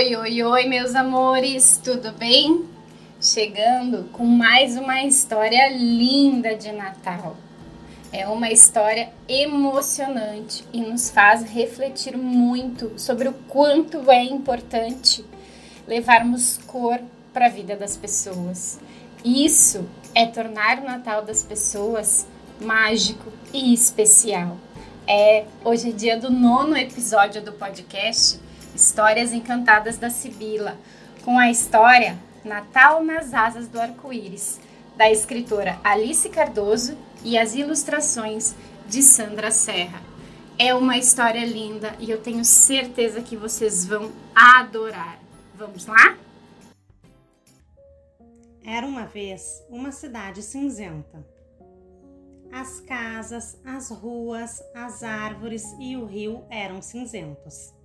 Oi, oi, oi, meus amores, tudo bem? Chegando com mais uma história linda de Natal. É uma história emocionante e nos faz refletir muito sobre o quanto é importante levarmos cor para a vida das pessoas. Isso é tornar o Natal das pessoas mágico e especial. É, hoje é dia do nono episódio do podcast Histórias Encantadas da Sibila, com a história Natal nas Asas do Arco-Íris, da escritora Alice Cardoso e as ilustrações de Sandra Serra. É uma história linda e eu tenho certeza que vocês vão adorar. Vamos lá? Era uma vez uma cidade cinzenta. As casas, as ruas, as árvores e o rio eram cinzentos.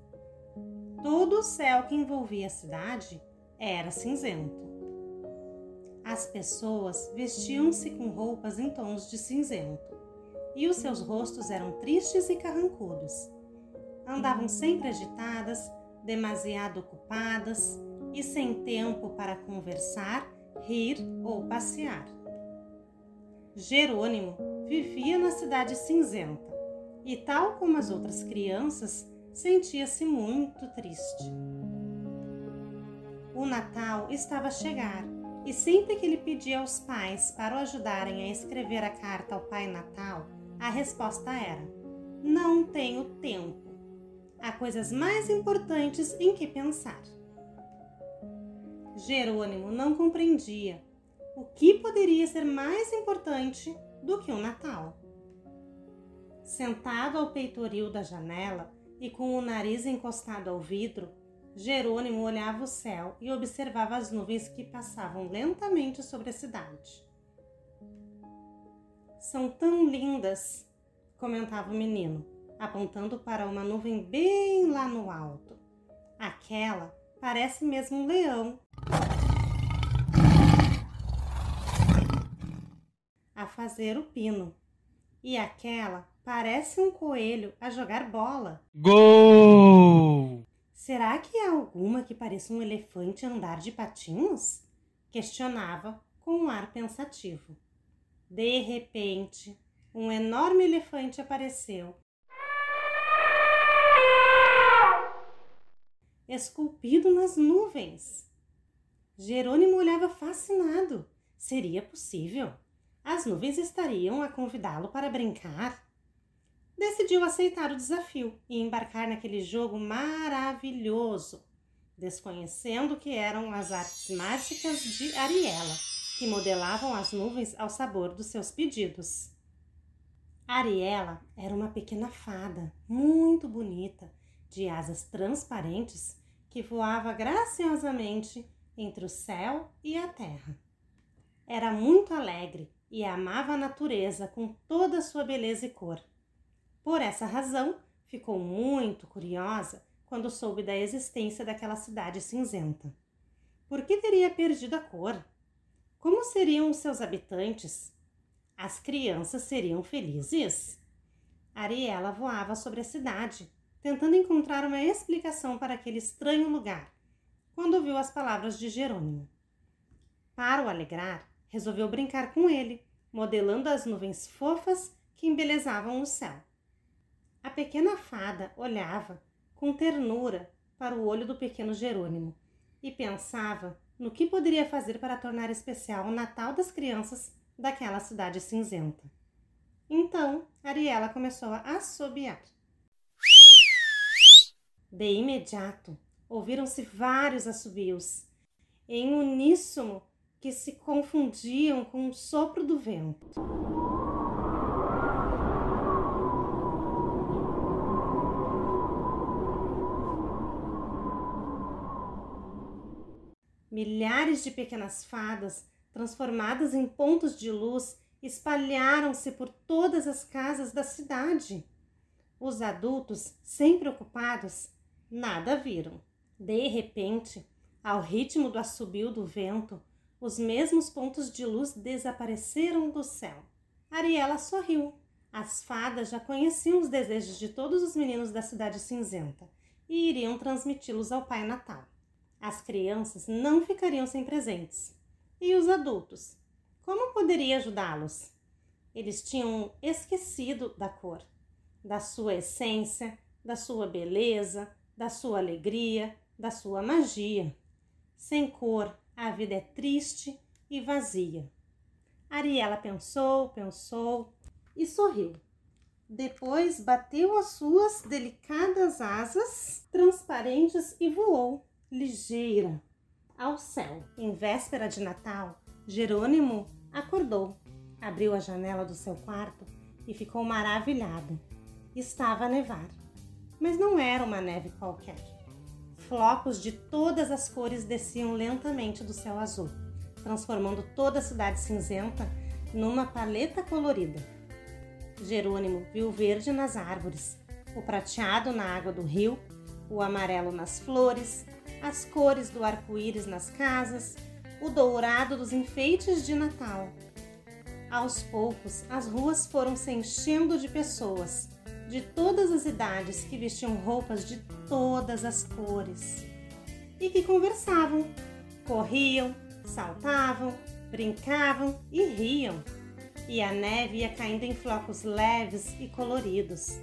Todo o céu que envolvia a cidade era cinzento. As pessoas vestiam-se com roupas em tons de cinzento e os seus rostos eram tristes e carrancudos. Andavam sempre agitadas, demasiado ocupadas e sem tempo para conversar, rir ou passear. Jerônimo vivia na cidade cinzenta e, tal como as outras crianças, sentia-se muito triste. O Natal estava a chegar e sempre que ele pedia aos pais para o ajudarem a escrever a carta ao Pai Natal, a resposta era: Não tenho tempo. Há coisas mais importantes em que pensar. Jerônimo não compreendia o que poderia ser mais importante do que o Natal. Sentado ao peitoril da janela, e com o nariz encostado ao vidro, Jerônimo olhava o céu e observava as nuvens que passavam lentamente sobre a cidade. São tão lindas, comentava o menino, apontando para uma nuvem bem lá no alto. Aquela parece mesmo um leão. A fazer o pino. E aquela Parece um coelho a jogar bola. Gol! Será que há alguma que pareça um elefante andar de patinhos? Questionava com um ar pensativo. De repente, um enorme elefante apareceu. Esculpido nas nuvens. Jerônimo olhava fascinado. Seria possível? As nuvens estariam a convidá-lo para brincar? Decidiu aceitar o desafio e embarcar naquele jogo maravilhoso, desconhecendo que eram as artes mágicas de Ariela, que modelavam as nuvens ao sabor dos seus pedidos. Ariela era uma pequena fada, muito bonita, de asas transparentes, que voava graciosamente entre o céu e a terra. Era muito alegre e amava a natureza com toda a sua beleza e cor. Por essa razão, ficou muito curiosa quando soube da existência daquela cidade cinzenta. Por que teria perdido a cor? Como seriam os seus habitantes? As crianças seriam felizes? Ariela voava sobre a cidade, tentando encontrar uma explicação para aquele estranho lugar, quando ouviu as palavras de Jerônimo. Para o alegrar, resolveu brincar com ele, modelando as nuvens fofas que embelezavam o céu. A pequena fada olhava com ternura para o olho do pequeno Jerônimo e pensava no que poderia fazer para tornar especial o Natal das crianças daquela cidade cinzenta. Então, Ariela começou a assobiar. De imediato, ouviram-se vários assobios, em uníssono que se confundiam com o sopro do vento. Milhares de pequenas fadas, transformadas em pontos de luz, espalharam-se por todas as casas da cidade. Os adultos, sempre ocupados, nada viram. De repente, ao ritmo do assobio do vento, os mesmos pontos de luz desapareceram do céu. Ariela sorriu. As fadas já conheciam os desejos de todos os meninos da cidade cinzenta e iriam transmiti-los ao Pai Natal. As crianças não ficariam sem presentes. E os adultos? Como poderia ajudá-los? Eles tinham esquecido da cor, da sua essência, da sua beleza, da sua alegria, da sua magia. Sem cor, a vida é triste e vazia. Ariela pensou, pensou e sorriu. Depois bateu as suas delicadas asas transparentes e voou, ligeira, ao céu. Em véspera de Natal, Jerônimo acordou, abriu a janela do seu quarto e ficou maravilhado. Estava a nevar, mas não era uma neve qualquer. Flocos de todas as cores desciam lentamente do céu azul, transformando toda a cidade cinzenta numa paleta colorida. Jerônimo viu o verde nas árvores, o prateado na água do rio, o amarelo nas flores, as cores do arco-íris nas casas, o dourado dos enfeites de Natal. Aos poucos, as ruas foram se enchendo de pessoas, de todas as idades, que vestiam roupas de todas as cores e que conversavam, corriam, saltavam, brincavam e riam. E a neve ia caindo em flocos leves e coloridos.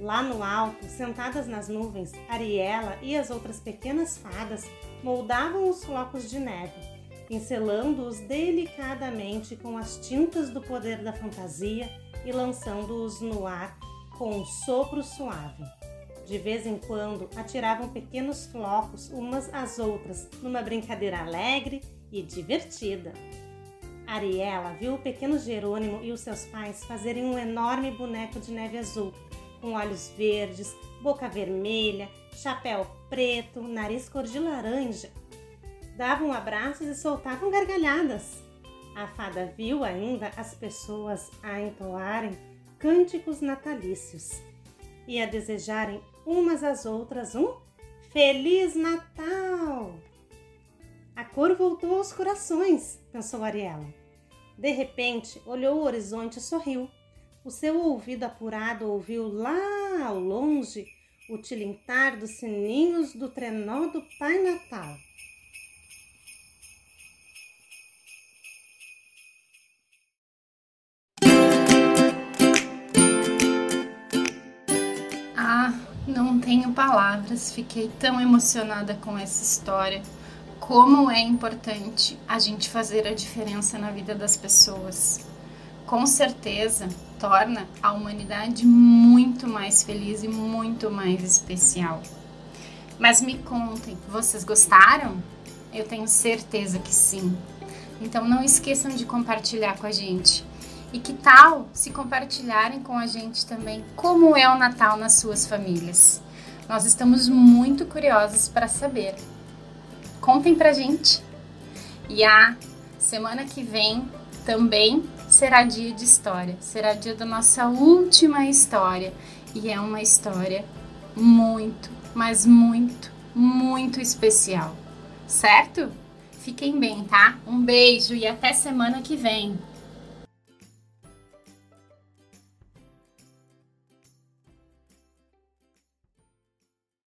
Lá no alto, sentadas nas nuvens, Ariela e as outras pequenas fadas moldavam os flocos de neve, pincelando-os delicadamente com as tintas do poder da fantasia e lançando-os no ar com um sopro suave. De vez em quando, atiravam pequenos flocos umas às outras, numa brincadeira alegre e divertida. Ariela viu o pequeno Jerônimo e os seus pais fazerem um enorme boneco de neve azul com olhos verdes, boca vermelha, chapéu preto, nariz cor de laranja. Davam abraços e soltavam gargalhadas. A fada viu ainda as pessoas a entoarem cânticos natalícios e a desejarem umas às outras um Feliz Natal! A cor voltou aos corações, pensou Ariela. De repente, olhou o horizonte e sorriu. O seu ouvido apurado ouviu lá ao longe o tilintar dos sininhos do trenó do Pai Natal. Ah, não tenho palavras, fiquei tão emocionada com essa história. Como é importante a gente fazer a diferença na vida das pessoas. Com certeza, torna a humanidade muito mais feliz e muito mais especial. Mas me contem, vocês gostaram? Eu tenho certeza que sim. Então não esqueçam de compartilhar com a gente. E que tal se compartilharem com a gente também como é o Natal nas suas famílias? Nós estamos muito curiosos para saber. Contem pra gente. E a semana que vem também será dia de história, será dia da nossa última história e é uma história muito, mas muito, muito especial, certo? Fiquem bem, tá? Um beijo e até semana que vem.